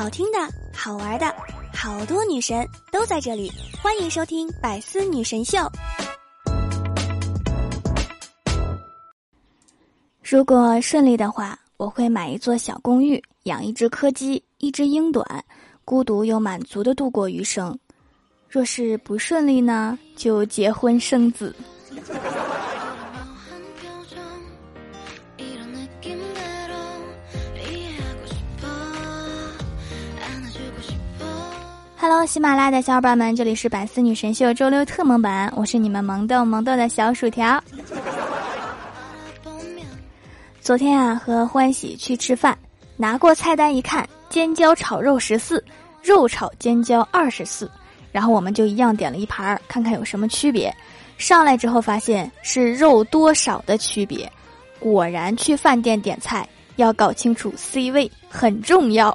好听的、好玩的，好多女神都在这里，欢迎收听《百思女神秀》。如果顺利的话，我会买一座小公寓，养一只柯基，一只英短，孤独又满足的度过余生。若是不顺利呢，就结婚生子。Hello，喜马拉雅的小伙伴们，这里是百思女神秀周六特萌版，我是你们萌豆萌豆的小薯条。昨天啊，和欢喜去吃饭，拿过菜单一看，尖椒炒肉十四，肉炒尖椒二十四，然后我们就一样点了一盘儿，看看有什么区别。上来之后发现是肉多少的区别，果然去饭店点菜要搞清楚 C 位很重要。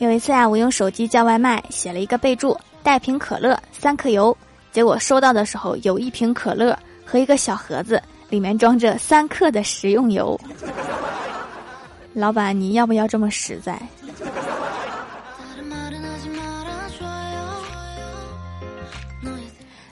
有一次啊，我用手机叫外卖，写了一个备注：带瓶可乐，三克油。结果收到的时候有一瓶可乐和一个小盒子，里面装着三克的食用油。老板，你要不要这么实在？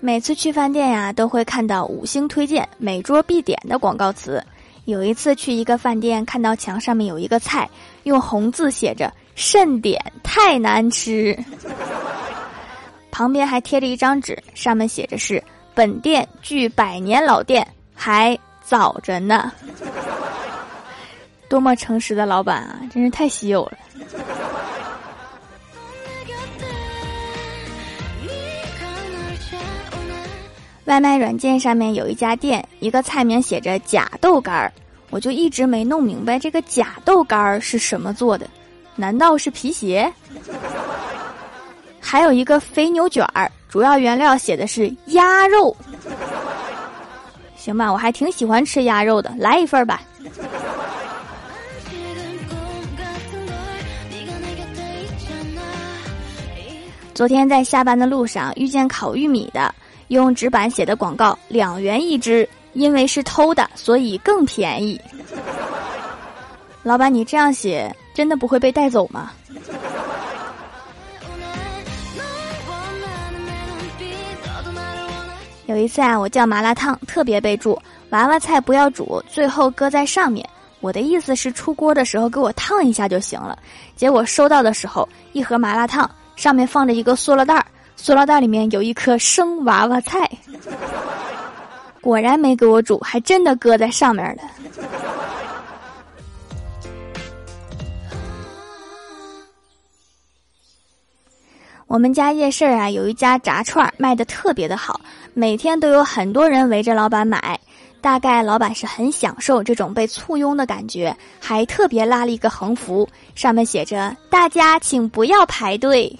每次去饭店呀，都会看到五星推荐、每桌必点的广告词。有一次去一个饭店，看到墙上面有一个菜，用红字写着。慎点，太难吃。旁边还贴着一张纸，上面写着是“本店距百年老店还早着呢”。多么诚实的老板啊，真是太稀有了。外卖软件上面有一家店，一个菜名写着“假豆干儿”，我就一直没弄明白这个假豆干儿是什么做的。难道是皮鞋？还有一个肥牛卷儿，主要原料写的是鸭肉。行吧，我还挺喜欢吃鸭肉的，来一份吧。昨天在下班的路上遇见烤玉米的，用纸板写的广告，两元一只，因为是偷的，所以更便宜。老板，你这样写。真的不会被带走吗？有一次啊，我叫麻辣烫，特别备注娃娃菜不要煮，最后搁在上面。我的意思是出锅的时候给我烫一下就行了。结果收到的时候，一盒麻辣烫上面放着一个塑料袋儿，塑料袋里面有一颗生娃娃菜。果然没给我煮，还真的搁在上面了。我们家夜市啊，有一家炸串卖的特别的好，每天都有很多人围着老板买。大概老板是很享受这种被簇拥的感觉，还特别拉了一个横幅，上面写着“大家请不要排队”。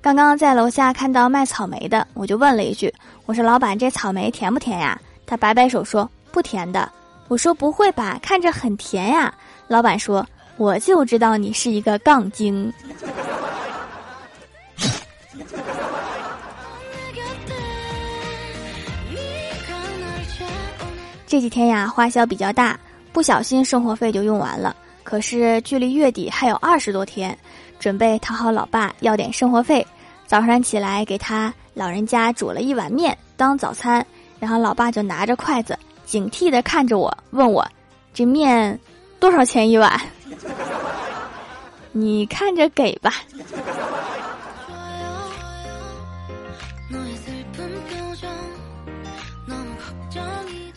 刚刚在楼下看到卖草莓的，我就问了一句：“我说老板，这草莓甜不甜呀？”他摆摆手说：“不甜的。”我说不会吧，看着很甜呀。老板说：“我就知道你是一个杠精。”这几天呀，花销比较大，不小心生活费就用完了。可是距离月底还有二十多天，准备讨好老爸要点生活费。早上起来给他老人家煮了一碗面当早餐，然后老爸就拿着筷子。警惕的看着我，问我：“这面多少钱一碗？” 你看着给吧。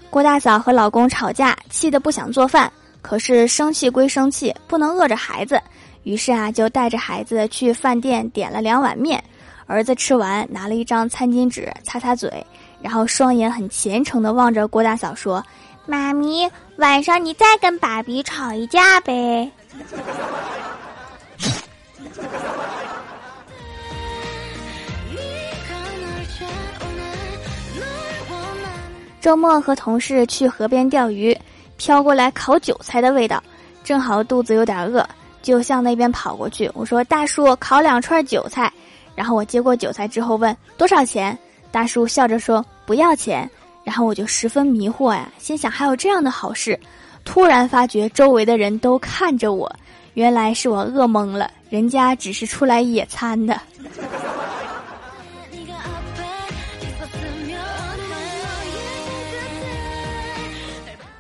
郭大嫂和老公吵架，气得不想做饭。可是生气归生气，不能饿着孩子。于是啊，就带着孩子去饭店点了两碗面。儿子吃完，拿了一张餐巾纸擦擦嘴。然后双眼很虔诚的望着郭大嫂说：“妈咪，晚上你再跟爸比吵一架呗。”周末和同事去河边钓鱼，飘过来烤韭菜的味道，正好肚子有点饿，就向那边跑过去。我说：“大叔，烤两串韭菜。”然后我接过韭菜之后问多少钱，大叔笑着说不要钱。然后我就十分迷惑呀，心想还有这样的好事。突然发觉周围的人都看着我，原来是我饿懵了，人家只是出来野餐的。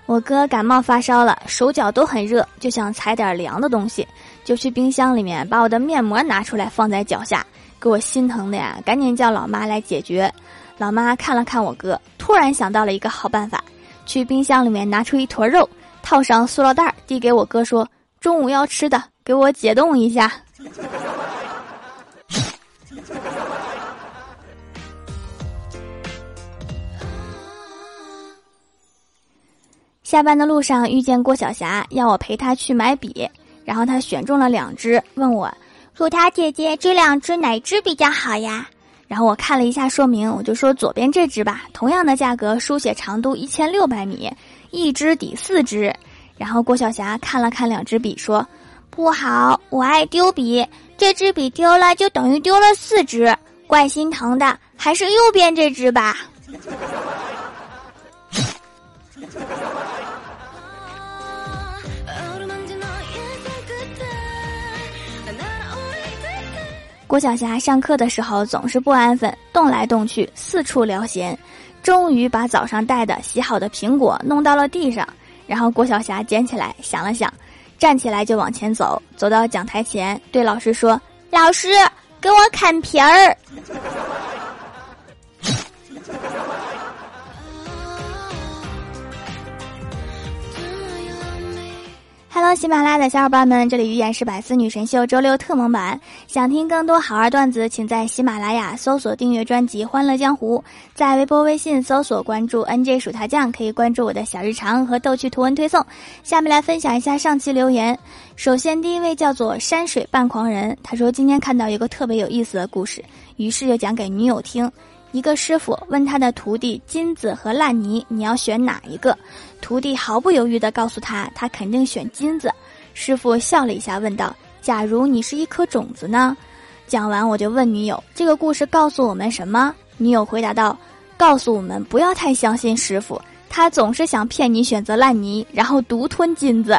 我哥感冒发烧了，手脚都很热，就想采点凉的东西，就去冰箱里面把我的面膜拿出来放在脚下，给我心疼的呀，赶紧叫老妈来解决。老妈看了看我哥，突然想到了一个好办法，去冰箱里面拿出一坨肉，套上塑料袋，递给我哥说：“中午要吃的，给我解冻一下。”下班的路上遇见郭晓霞，要我陪她去买笔，然后她选中了两支，问我：“薯条姐姐，这两支哪支比较好呀？”然后我看了一下说明，我就说左边这支吧，同样的价格，书写长度一千六百米，一支抵四支。然后郭晓霞看了看两支笔，说：“不好，我爱丢笔，这支笔丢了就等于丢了四支，怪心疼的，还是右边这支吧。”郭晓霞上课的时候总是不安分，动来动去，四处聊闲。终于把早上带的洗好的苹果弄到了地上，然后郭晓霞捡起来想了想，站起来就往前走，走到讲台前，对老师说：“老师，给我砍皮儿。” Hello，喜马拉雅的小伙伴们，这里依然是百思女神秀周六特蒙版。想听更多好玩段子，请在喜马拉雅搜索订阅专辑《欢乐江湖》，在微博、微信搜索关注 NJ 薯条酱，可以关注我的小日常和逗趣图文推送。下面来分享一下上期留言。首先，第一位叫做山水半狂人，他说今天看到一个特别有意思的故事，于是就讲给女友听。一个师傅问他的徒弟：“金子和烂泥，你要选哪一个？”徒弟毫不犹豫地告诉他：“他肯定选金子。”师傅笑了一下，问道：“假如你是一颗种子呢？”讲完，我就问女友：“这个故事告诉我们什么？”女友回答道：“告诉我们不要太相信师傅，他总是想骗你选择烂泥，然后独吞金子。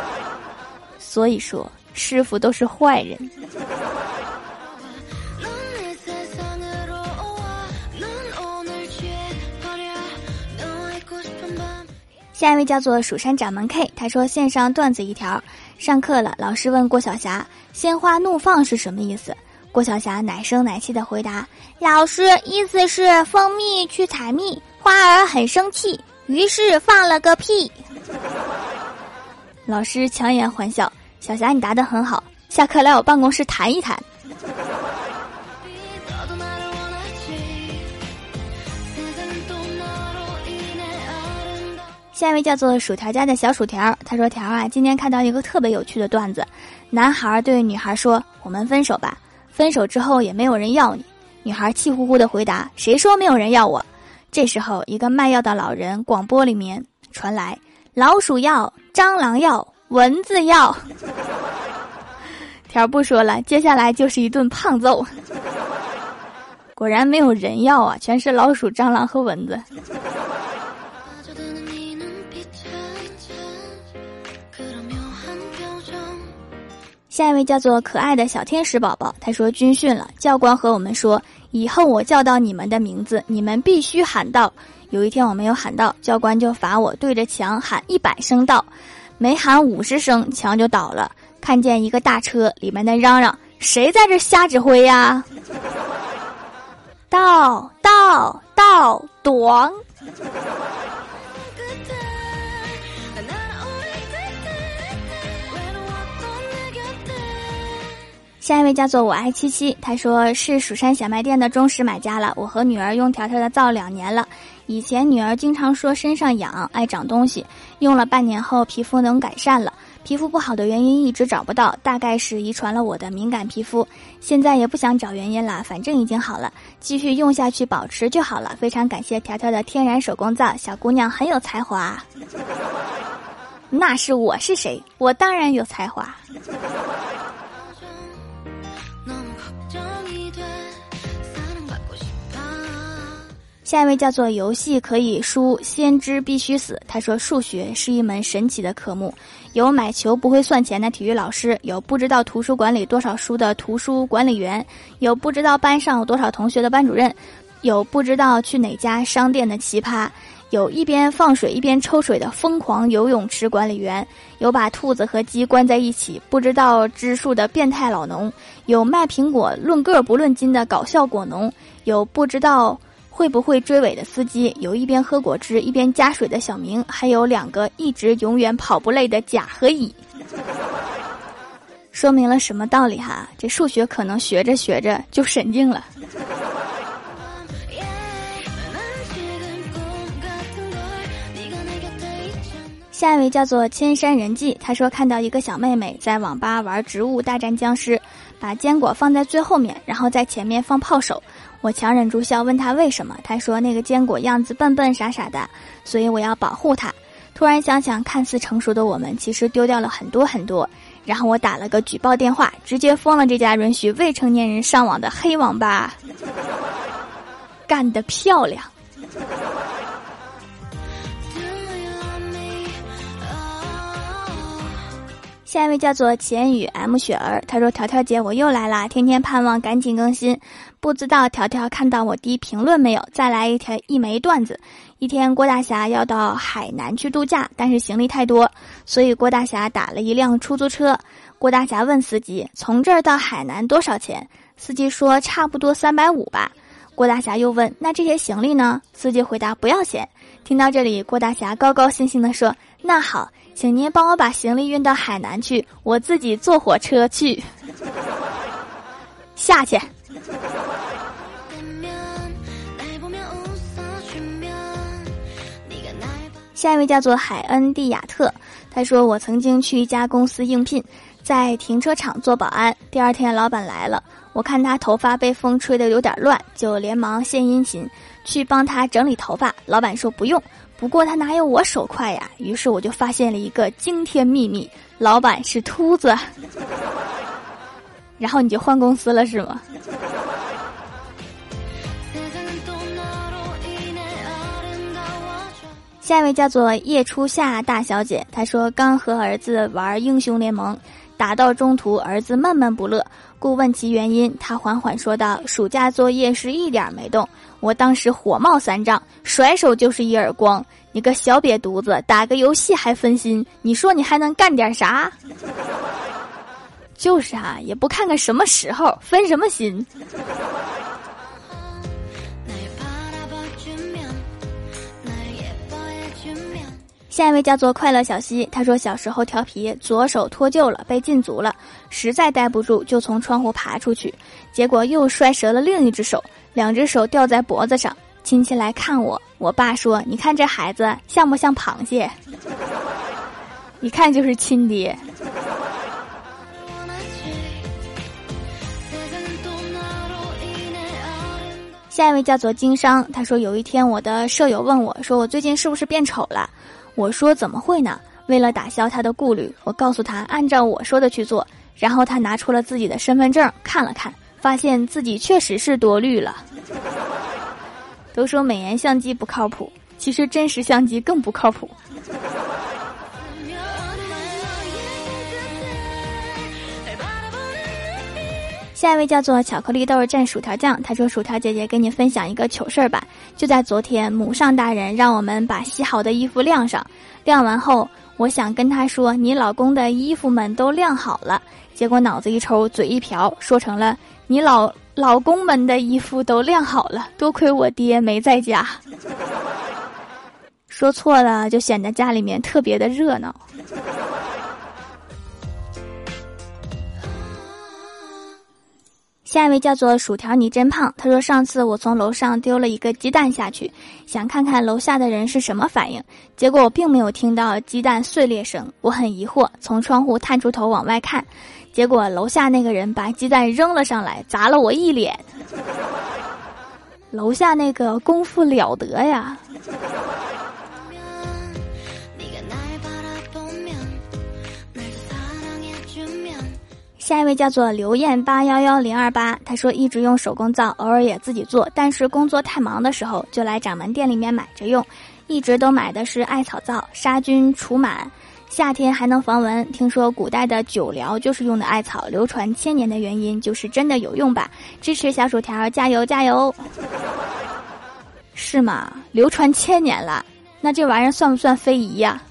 所以说，师傅都是坏人。”下一位叫做蜀山掌门 K，他说线上段子一条：上课了，老师问郭晓霞“鲜花怒放”是什么意思？郭晓霞奶声奶气的回答：“老师，意思是蜂蜜去采蜜，花儿很生气，于是放了个屁。”老师强颜欢笑：“小霞，你答得很好，下课来我办公室谈一谈。”下一位叫做薯条家的小薯条，他说：“条啊，今天看到一个特别有趣的段子，男孩对女孩说：‘我们分手吧，分手之后也没有人要你。’女孩气呼呼的回答：‘谁说没有人要我？’这时候，一个卖药的老人广播里面传来：‘老鼠药、蟑螂药、蚊子药。’条不说了，接下来就是一顿胖揍。果然没有人要啊，全是老鼠、蟑螂和蚊子。”下一位叫做可爱的小天使宝宝，他说军训了，教官和我们说，以后我叫到你们的名字，你们必须喊到。有一天我没有喊到，教官就罚我对着墙喊一百声到，没喊五十声，墙就倒了。看见一个大车，里面的嚷嚷，谁在这瞎指挥呀？到到到，短。下一位叫做我爱七七，他说是蜀山小卖店的忠实买家了。我和女儿用条条的皂两年了，以前女儿经常说身上痒，爱长东西，用了半年后皮肤能改善了。皮肤不好的原因一直找不到，大概是遗传了我的敏感皮肤。现在也不想找原因了，反正已经好了，继续用下去保持就好了。非常感谢条条的天然手工皂，小姑娘很有才华。那是我是谁？我当然有才华。下一位叫做游戏可以输，先知必须死。他说数学是一门神奇的科目，有买球不会算钱的体育老师，有不知道图书馆里多少书的图书管理员，有不知道班上有多少同学的班主任，有不知道去哪家商店的奇葩，有一边放水一边抽水的疯狂游泳池管理员，有把兔子和鸡关在一起不知道支数的变态老农，有卖苹果论个不论斤的搞笑果农，有不知道。会不会追尾的司机，有一边喝果汁一边加水的小明，还有两个一直永远跑不累的甲和乙，说明了什么道理哈？这数学可能学着学着就神经了。下一位叫做千山人迹，他说看到一个小妹妹在网吧玩《植物大战僵尸》，把坚果放在最后面，然后在前面放炮手。我强忍住笑，问他为什么？他说那个坚果样子笨笨傻傻的，所以我要保护他。突然想想，看似成熟的我们，其实丢掉了很多很多。然后我打了个举报电话，直接封了这家允许未成年人上网的黑网吧。干得漂亮！下一位叫做浅雨 M 雪儿，他说：“条条姐，我又来啦，天天盼望赶紧更新。不知道条条看到我第一评论没有？再来一条一枚段子。一天，郭大侠要到海南去度假，但是行李太多，所以郭大侠打了一辆出租车。郭大侠问司机：从这儿到海南多少钱？司机说差不多三百五吧。郭大侠又问：那这些行李呢？司机回答：不要钱。听到这里，郭大侠高高兴兴地说：那好。”请您帮我把行李运到海南去，我自己坐火车去。下去。下一位叫做海恩蒂亚特，他说：“我曾经去一家公司应聘，在停车场做保安。第二天老板来了，我看他头发被风吹得有点乱，就连忙献殷勤去帮他整理头发。老板说不用。”不过他哪有我手快呀？于是我就发现了一个惊天秘密：老板是秃子。然后你就换公司了是吗？下一位叫做叶初夏大小姐，她说刚和儿子玩英雄联盟，打到中途儿子闷闷不乐，故问其原因，他缓缓说道：“暑假作业是一点没动。”我当时火冒三丈，甩手就是一耳光。你个小瘪犊子，打个游戏还分心，你说你还能干点啥？就是啊，也不看看什么时候分什么心。下一位叫做快乐小溪，他说小时候调皮，左手脱臼了，被禁足了，实在待不住，就从窗户爬出去，结果又摔折了另一只手，两只手吊在脖子上。亲戚来看我，我爸说：“你看这孩子像不像螃蟹？一看就是亲爹。”下一位叫做经商，他说有一天我的舍友问我说：“我最近是不是变丑了？”我说怎么会呢？为了打消他的顾虑，我告诉他按照我说的去做。然后他拿出了自己的身份证看了看，发现自己确实是多虑了。都说美颜相机不靠谱，其实真实相机更不靠谱。下一位叫做巧克力豆蘸薯条酱，他说：“薯条姐姐，跟你分享一个糗事儿吧。就在昨天，母上大人让我们把洗好的衣服晾上，晾完后，我想跟他说，你老公的衣服们都晾好了。结果脑子一抽，嘴一瓢，说成了你老老公们的衣服都晾好了。多亏我爹没在家，说错了就显得家里面特别的热闹。”下一位叫做薯条，你真胖。他说上次我从楼上丢了一个鸡蛋下去，想看看楼下的人是什么反应，结果我并没有听到鸡蛋碎裂声。我很疑惑，从窗户探出头往外看，结果楼下那个人把鸡蛋扔了上来，砸了我一脸。楼下那个功夫了得呀！下一位叫做刘艳八幺幺零二八，他说一直用手工皂，偶尔也自己做，但是工作太忙的时候就来掌门店里面买着用，一直都买的是艾草皂，杀菌除螨，夏天还能防蚊。听说古代的酒疗就是用的艾草，流传千年的原因就是真的有用吧？支持小薯条，加油加油！是吗？流传千年了，那这玩意儿算不算非遗呀？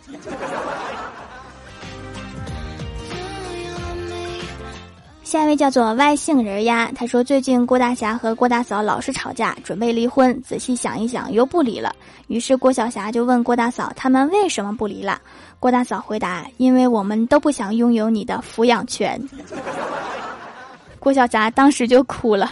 下一位叫做外姓人呀，他说最近郭大侠和郭大嫂老是吵架，准备离婚。仔细想一想，又不离了。于是郭小霞就问郭大嫂，他们为什么不离了？郭大嫂回答：因为我们都不想拥有你的抚养权。郭小霞当时就哭了。